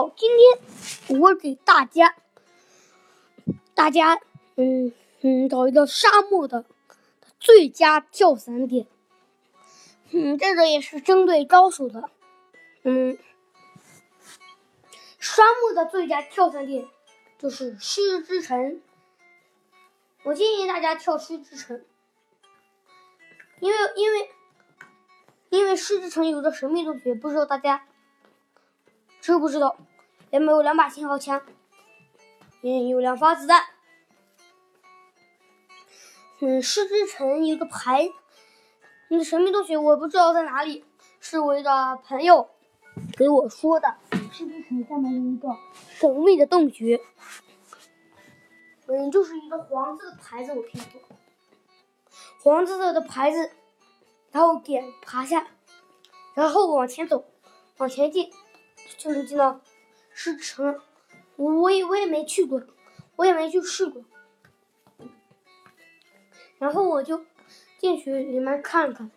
好，今天我给大家，大家，嗯嗯，找一个沙漠的最佳跳伞点。嗯，这个也是针对高手的。嗯，沙漠的最佳跳伞点就是狮之城。我建议大家跳狮之城，因为因为因为狮之城有个神秘洞穴，不知道大家。知不知道？里面有两把信号枪，嗯，有两发子弹。嗯，狮之城有个牌，那神秘洞穴我不知道在哪里，是我的朋友给我说的。狮之城下面有一个神秘的洞穴，嗯，就是一个黄色的牌子，我看过，黄色的牌子，然后点爬下，然后往前走，往前进。就能进到狮之城，我我也我也没去过，我也没去试过。然后我就进去里面看看，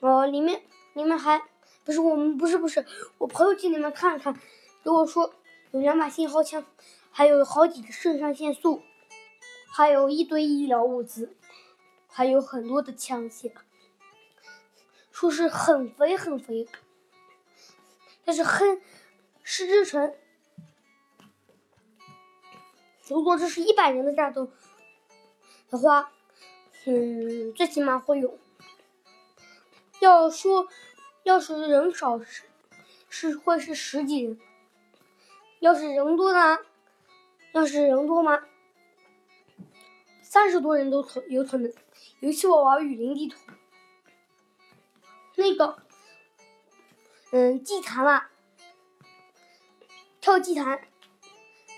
哦，里面里面还不是我们不是不是我朋友进里面看看，给我说有两把信号枪，还有好几个肾上腺素，还有一堆医疗物资，还有很多的枪械，说是很肥很肥。但是很狮之城，如果这是一百人的战斗的话，嗯，最起码会有。要说要是人少是是会是十几人，要是人多呢？要是人多吗？三十多人都可有可能。尤其我玩雨林地图，那个。嗯，祭坛嘛，跳祭坛，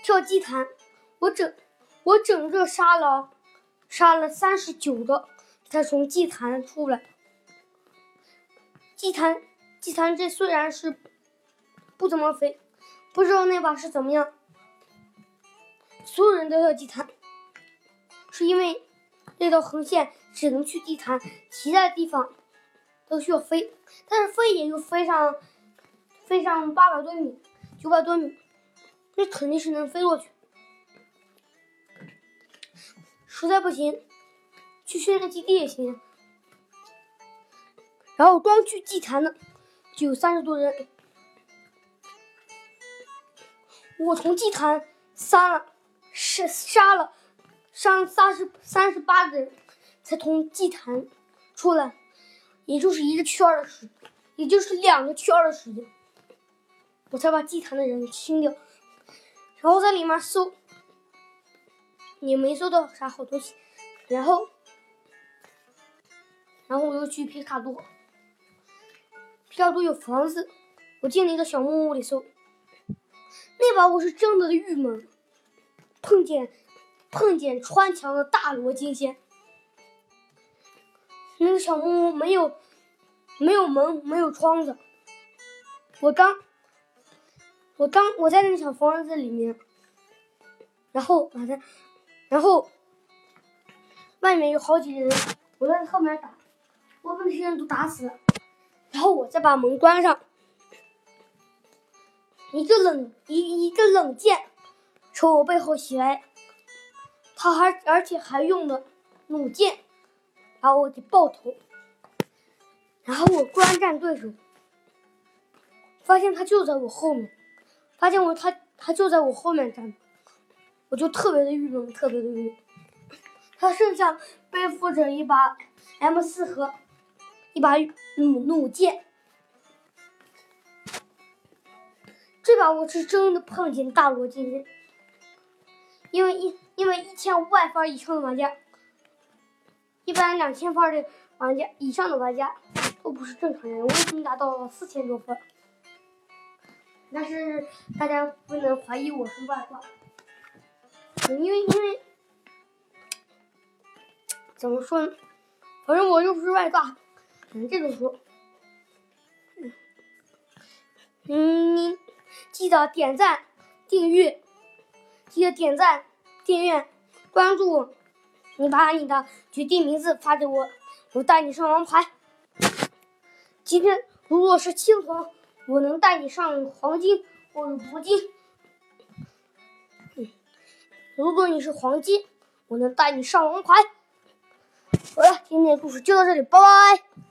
跳祭坛，我整我整个杀了杀了三十九个，才从祭坛出来。祭坛祭坛这虽然是不怎么飞，不知道那把是怎么样。所有人都要祭坛，是因为那道横线只能去祭坛，其他地方。都需要飞，但是飞也就飞上，飞上八百多米、九百多米，那肯定是能飞过去。实在不行，去训练基地也行。然后光去祭坛的就有三十多人，我从祭坛杀了，杀杀了，杀三十三十八个人，才从祭坛出来。也就是一个圈的时，也就是两个圈的时间，我才把祭坛的人清掉，然后在里面搜，也没搜到啥好东西，然后，然后我又去皮卡多，皮卡多有房子，我进了一个小木屋里搜，那把我是真的郁闷，碰见碰见穿墙的大罗金仙。那个小木屋没有，没有门，没有窗子。我刚，我刚我在那个小房子里面，然后把它，然后外面有好几个人，我在后面打，我把那些人都打死了，然后我再把门关上。一个冷一一个冷箭从我背后袭来，他还而且还用了弩箭。把我给爆头，然后我观战对手，发现他就在我后面，发现我他他就在我后面站，我就特别的郁闷，特别的郁闷。他身上背负着一把 M 四和一把弩弩箭，这把我是真的碰见大罗金人，因为一因为一千五百分以上的玩家。一般两千分的玩家以上的玩家都不是正常人，我已经达到了四千多分，但是大家不能怀疑我是外挂，因为因为怎么说呢？反正我又不是外挂，只能这种说。嗯，你记得点赞、订阅，记得点赞、订阅、关注我。你把你的绝地名字发给我，我带你上王牌。今天如果是青铜我能带你上黄金或者铂金。如果你是黄金，我能带你上王牌。好了，今天的故事就到这里，拜拜。